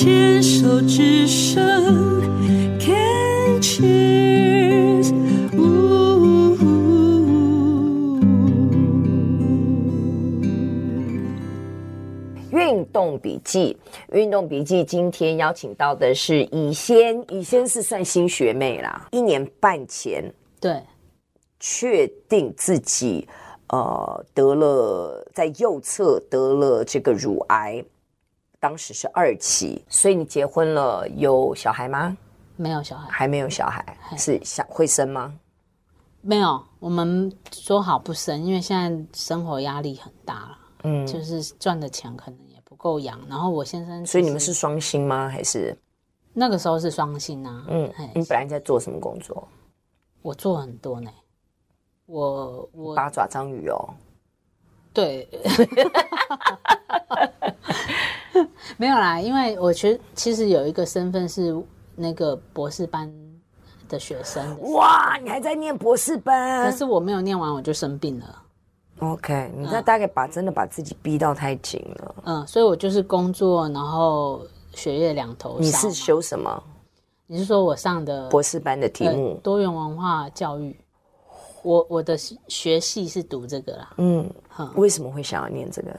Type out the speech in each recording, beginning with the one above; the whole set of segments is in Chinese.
牵手之声，Can cheers，运动笔记，运动笔记，今天邀请到的是乙仙，乙仙是算新学妹啦，一年半前，对，确定自己呃得了在右侧得了这个乳癌。当时是二期，所以你结婚了，有小孩吗？没有小孩，还没有小孩，是想会生吗？没有，我们说好不生，因为现在生活压力很大了，嗯，就是赚的钱可能也不够养。然后我先生，所以你们是双薪吗？还是那个时候是双薪啊？嗯，你本来在做什么工作？我做很多呢，我我八爪章鱼哦，对。没有啦，因为我觉得其实有一个身份是那个博士班的学生的。哇，你还在念博士班？可是我没有念完我就生病了。OK，你这大概把、嗯、真的把自己逼到太紧了。嗯，所以我就是工作，然后学业两头。你是修什么？你是说我上的博士班的题目？多元文化教育。我我的学系是读这个啦。嗯，嗯，为什么会想要念这个？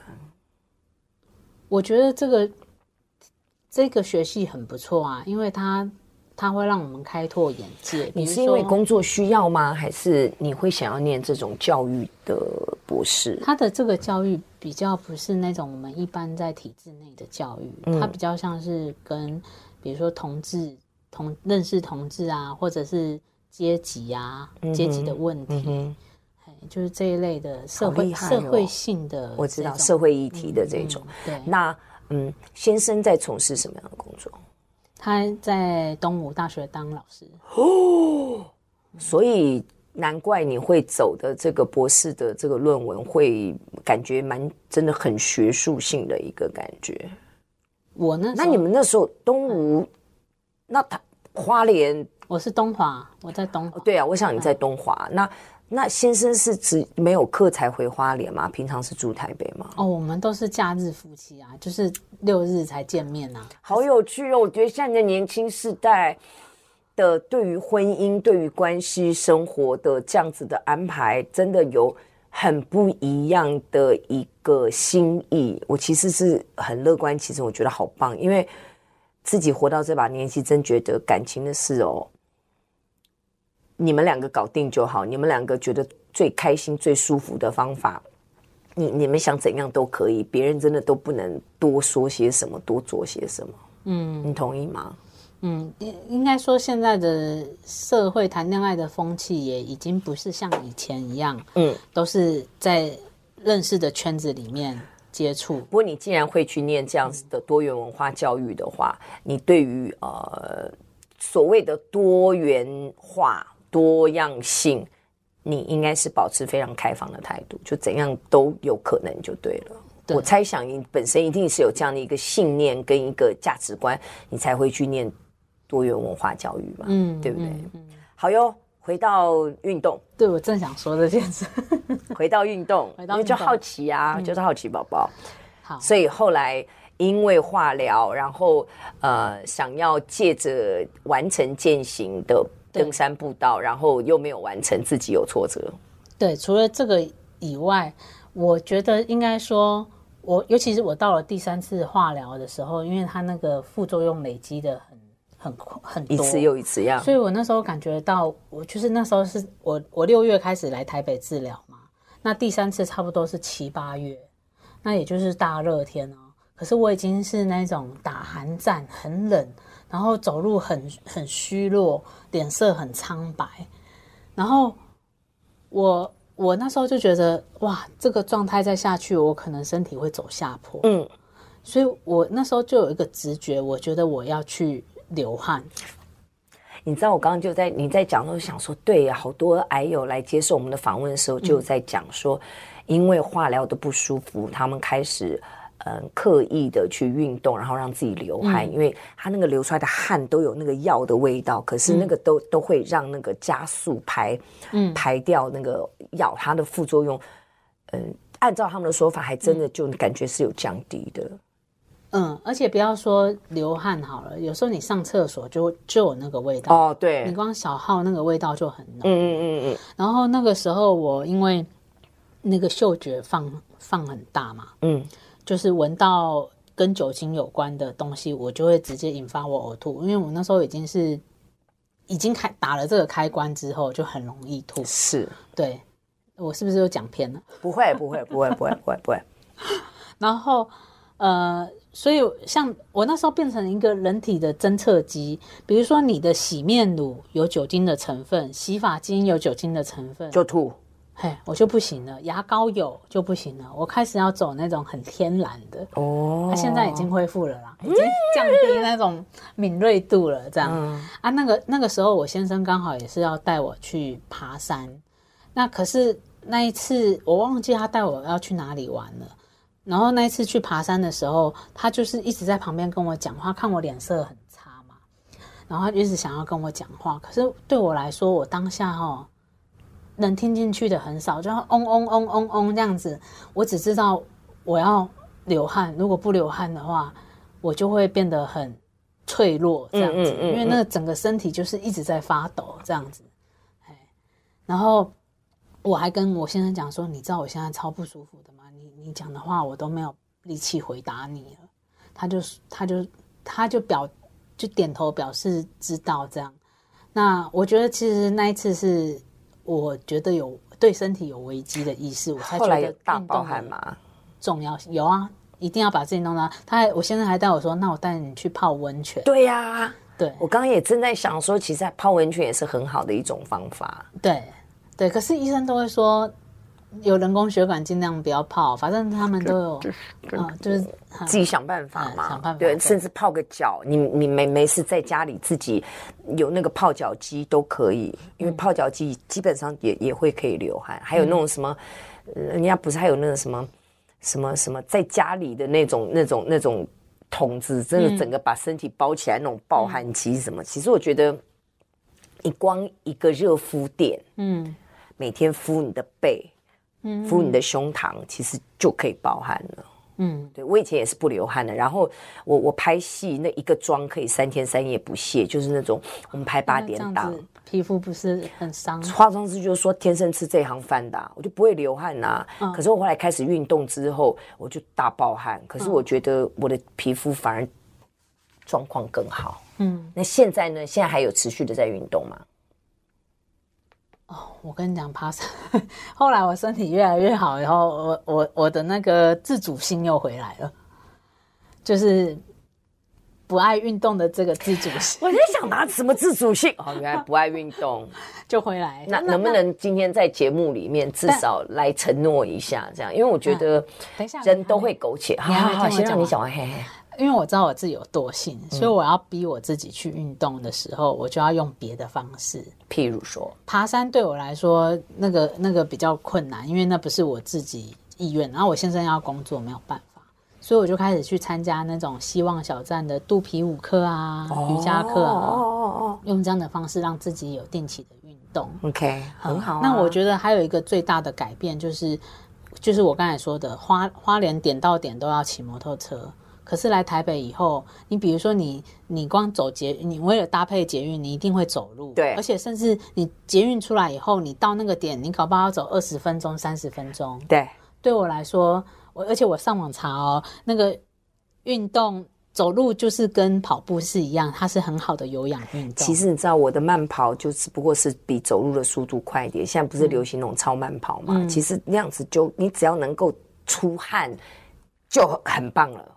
我觉得这个这个学系很不错啊，因为它它会让我们开拓眼界。你是因为工作需要吗？还是你会想要念这种教育的博士？他的这个教育比较不是那种我们一般在体制内的教育，嗯、它比较像是跟比如说同志同认识同志啊，或者是阶级啊、嗯、阶级的问题。嗯就是这一类的社会、哦、社会性的，我知道社会议题的这种。嗯嗯、对，那嗯，先生在从事什么样的工作？他在东吴大学当老师。哦，所以难怪你会走的这个博士的这个论文，会感觉蛮真的很学术性的一个感觉。我呢？那你们那时候东吴，嗯、那他花莲，我是东华，我在东华。对啊，我想你在东华、嗯、那。那先生是只没有课才回花莲吗？平常是住台北吗？哦，我们都是假日夫妻啊，就是六日才见面啊。好有趣哦！我觉得现在的年轻世代的对于婚姻、对于关系生活的这样子的安排，真的有很不一样的一个心意。我其实是很乐观，其实我觉得好棒，因为自己活到这把年纪，真觉得感情的事哦。你们两个搞定就好，你们两个觉得最开心、最舒服的方法，你你们想怎样都可以，别人真的都不能多说些什么，多做些什么。嗯，你同意吗？嗯，应应该说现在的社会谈恋爱的风气也已经不是像以前一样，嗯，都是在认识的圈子里面接触。不过你既然会去念这样子的多元文化教育的话，你对于呃所谓的多元化。多样性，你应该是保持非常开放的态度，就怎样都有可能就对了。对，我猜想你本身一定是有这样的一个信念跟一个价值观，你才会去念多元文化教育嘛，嗯，对不对？嗯嗯、好哟，回到运动，对，我正想说这件事，回到运动，因为就好奇啊，嗯、就是好奇宝宝。好，所以后来因为化疗，然后呃，想要借着完成践行的。登山步道，然后又没有完成，自己有挫折。对，除了这个以外，我觉得应该说，我尤其是我到了第三次化疗的时候，因为它那个副作用累积的很很很多，一次又一次呀。所以我那时候感觉到，我就是那时候是我我六月开始来台北治疗嘛，那第三次差不多是七八月，那也就是大热天哦。可是我已经是那种打寒战，很冷。然后走路很很虚弱，脸色很苍白，然后我我那时候就觉得哇，这个状态再下去，我可能身体会走下坡。嗯，所以我那时候就有一个直觉，我觉得我要去流汗。你知道，我刚刚就在你在讲的时候想说，对呀，好多癌友来接受我们的访问的时候，就在讲说，嗯、因为化疗的不舒服，他们开始。嗯，刻意的去运动，然后让自己流汗，嗯、因为他那个流出来的汗都有那个药的味道，可是那个都、嗯、都会让那个加速排，嗯，排掉那个药，它的副作用，嗯，按照他们的说法，还真的就感觉是有降低的。嗯，而且不要说流汗好了，有时候你上厕所就就有那个味道哦，对，你光小号那个味道就很浓。嗯嗯嗯嗯。然后那个时候我因为那个嗅觉放放很大嘛，嗯，就是闻到跟酒精有关的东西，我就会直接引发我呕吐，因为我那时候已经是已经开打了这个开关之后，就很容易吐。是，对，我是不是又讲偏了？不会，不会，不会，不会，不会，不会。然后呃。所以，像我那时候变成一个人体的侦测机，比如说你的洗面乳有酒精的成分，洗发精有酒精的成分，就吐，嘿，我就不行了。牙膏有就不行了，我开始要走那种很天然的哦。他、啊、现在已经恢复了啦，已经降低那种敏锐度了，这样、嗯、啊。那个那个时候，我先生刚好也是要带我去爬山，那可是那一次我忘记他带我要去哪里玩了。然后那一次去爬山的时候，他就是一直在旁边跟我讲话，看我脸色很差嘛，然后他一直想要跟我讲话。可是对我来说，我当下哈、哦、能听进去的很少，就嗡嗡嗡嗡嗡这样子。我只知道我要流汗，如果不流汗的话，我就会变得很脆弱这样子，嗯嗯嗯嗯，因为那个整个身体就是一直在发抖这样子。然后我还跟我先生讲说，你知道我现在超不舒服的吗？你讲的话我都没有力气回答你了，他就他就他就表就点头表示知道这样。那我觉得其实那一次是我觉得有对身体有危机的意识，我才觉得大爆汗嘛重要有啊，一定要把自己弄到。他还我现在还带我说，那我带你去泡温泉。对呀、啊，对我刚刚也正在想说，其实泡温泉也是很好的一种方法。对对，可是医生都会说。有人工血管尽量不要泡，反正他们都有，就是、呃、就是自己想办法嘛，嗯、想办法对，甚至泡个脚，你你没没事在家里自己有那个泡脚机都可以，因为泡脚机基本上也也会可以流汗，还有那种什么，嗯、人家不是还有那个什么什么什么在家里的那种那种那种桶子，真的整个把身体包起来那种暴汗机什么？嗯、其实我觉得，你光一个热敷垫，嗯，每天敷你的背。敷你的胸膛，其实就可以爆汗了。嗯，对，我以前也是不流汗的。然后我我拍戏那一个妆可以三天三夜不卸，就是那种我们拍八点档，皮肤不是很伤。化妆师就是说天生吃这行饭的，啊，我就不会流汗呐，啊。嗯，可是我后来开始运动之后，我就大爆汗。可是我觉得我的皮肤反而状况更好。嗯，那现在呢？现在还有持续的在运动吗？哦，我跟你讲，爬山，后来我身体越来越好，然后我我我的那个自主性又回来了，就是不爱运动的这个自主性。我在想拿什么自主性？哦，原来不爱运动 就回来。那能不能今天在节目里面至少来承诺一下，这样？因为我觉得，等一下人都会苟且。好好好，先让你讲完，嘿嘿。因为我知道我自己有惰性，所以我要逼我自己去运动的时候，我就要用别的方式。譬如说，爬山对我来说，那个那个比较困难，因为那不是我自己意愿。然后我先生要工作，没有办法，所以我就开始去参加那种希望小站的肚皮舞课啊、瑜伽课啊，用这样的方式让自己有定期的运动。OK，很好。那我觉得还有一个最大的改变就是，就是我刚才说的，花花莲点到点都要骑摩托车。可是来台北以后，你比如说你你光走捷，你为了搭配捷运，你一定会走路。对，而且甚至你捷运出来以后，你到那个点，你搞不好要走二十分钟、三十分钟。对，对我来说，我而且我上网查哦，那个运动走路就是跟跑步是一样，它是很好的有氧运动。其实你知道，我的慢跑就只不过是比走路的速度快一点。现在不是流行那种超慢跑嘛？嗯、其实那样子就你只要能够出汗就很棒了。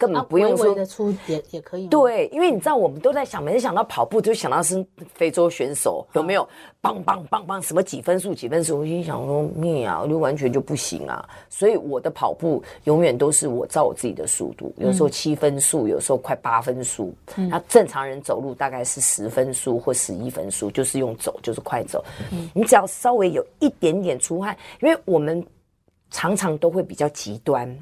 根本不用说，的出也也可以。对，因为你知道，我们都在想，每次想到跑步，就想到是非洲选手，有没有？棒棒棒棒，什么几分数几分数？我心想说，咩啊，我就完全就不行啊。所以我的跑步永远都是我照我自己的速度，有时候七分数，有时候快八分数。那正常人走路大概是十分数或十一分数，就是用走，就是快走。你只要稍微有一点点出汗，因为我们常常都会比较极端。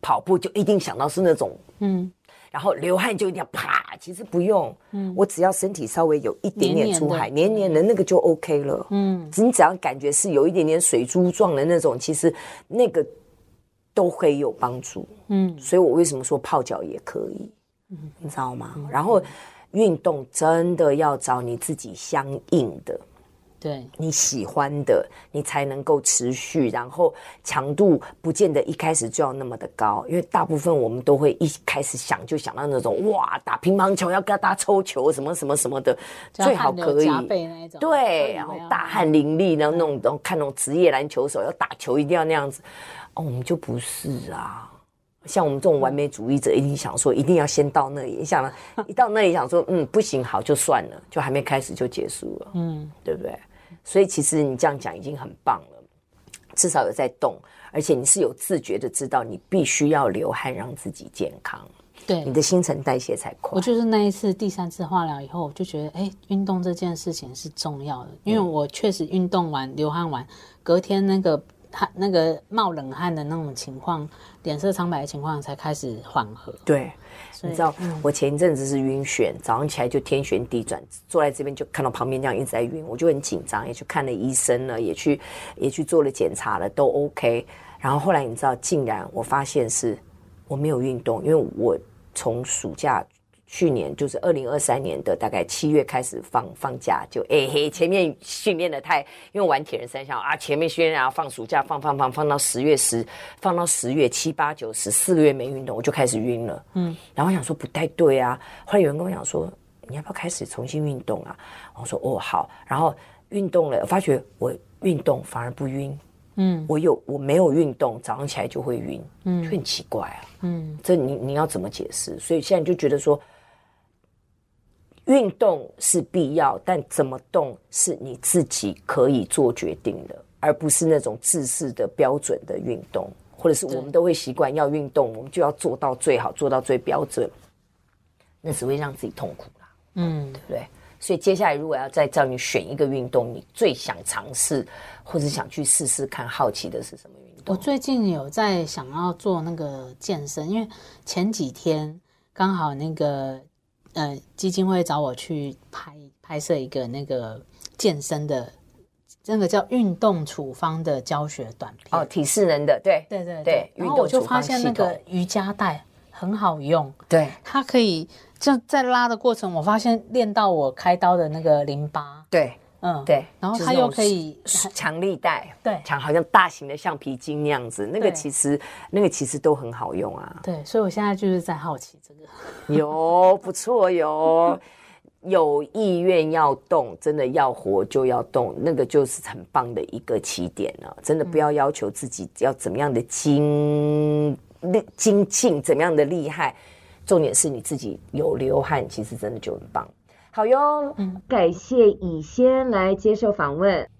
跑步就一定想到是那种，嗯，然后流汗就一定要啪，其实不用，嗯，我只要身体稍微有一点点出汗，黏黏的，的那个就 OK 了，嗯，你只要感觉是有一点点水珠状的那种，其实那个都可以有帮助。嗯，所以我为什么说泡脚也可以？嗯，你知道吗？嗯、然后运动真的要找你自己相应的。对。你喜欢的，你才能够持续，然后强度不见得一开始就要那么的高，因为大部分我们都会一开始想就想到那种哇，打乒乓球要跟大家抽球什么什么什么的，最好可以，对，然后大汗淋漓，然后那种都看那种职业篮球手要打球一定要那样子，哦，我们就不是啊，像我们这种完美主义者，一定想说一定要先到那里，想了 一到那里想说嗯不行，好就算了，就还没开始就结束了，嗯，对不对？所以其实你这样讲已经很棒了，至少有在动，而且你是有自觉的知道你必须要流汗让自己健康，对，你的新陈代谢才快。我就是那一次第三次化疗以后，我就觉得，哎，运动这件事情是重要的，因为我确实运动完流汗完，隔天那个汗那个冒冷汗的那种情况，脸色苍白的情况才开始缓和。对。你知道，嗯、我前一阵子是晕眩，早上起来就天旋地转，坐在这边就看到旁边这样一直在晕，我就很紧张，也去看了医生了，也去也去做了检查了，都 OK。然后后来你知道，竟然我发现是我没有运动，因为我从暑假。去年就是二零二三年的大概七月开始放放假，就哎嘿，前面训练的太，因为玩铁人三项啊，前面训练然后放暑假放放放放到十月十，放到十月七八九十四个月没运动，我就开始晕了。嗯，然后我想说不太对啊，后来有人跟我讲说，你要不要开始重新运动啊？我说哦好，然后运动了，我发觉我运动反而不晕。嗯，我有我没有运动，早上起来就会晕，嗯，就很奇怪啊。嗯，这你你要怎么解释？所以现在就觉得说。运动是必要，但怎么动是你自己可以做决定的，而不是那种制式的标准的运动，或者是我们都会习惯要运动，我们就要做到最好，做到最标准，那只会让自己痛苦啦。嗯，对不对？所以接下来如果要再叫你选一个运动，你最想尝试或者想去试试看，好奇的是什么运动？我最近有在想要做那个健身，因为前几天刚好那个。呃，基金会找我去拍拍摄一个那个健身的，那个叫运动处方的教学短片。哦，体适能的，对对对对。然后我就发现那个瑜伽带很好用，对，它可以就在拉的过程，我发现练到我开刀的那个淋巴。对。嗯，对，然后它又可以强力带，对，强好像大型的橡皮筋那样子，那个其实那个其实都很好用啊。对，所以我现在就是在好奇这个，有不错哟，有意愿要动，真的要活就要动，那个就是很棒的一个起点了。真的不要要求自己要怎么样的精力精进，怎么样的厉害，重点是你自己有流汗，其实真的就很棒。好哟，嗯，感谢乙先来接受访问。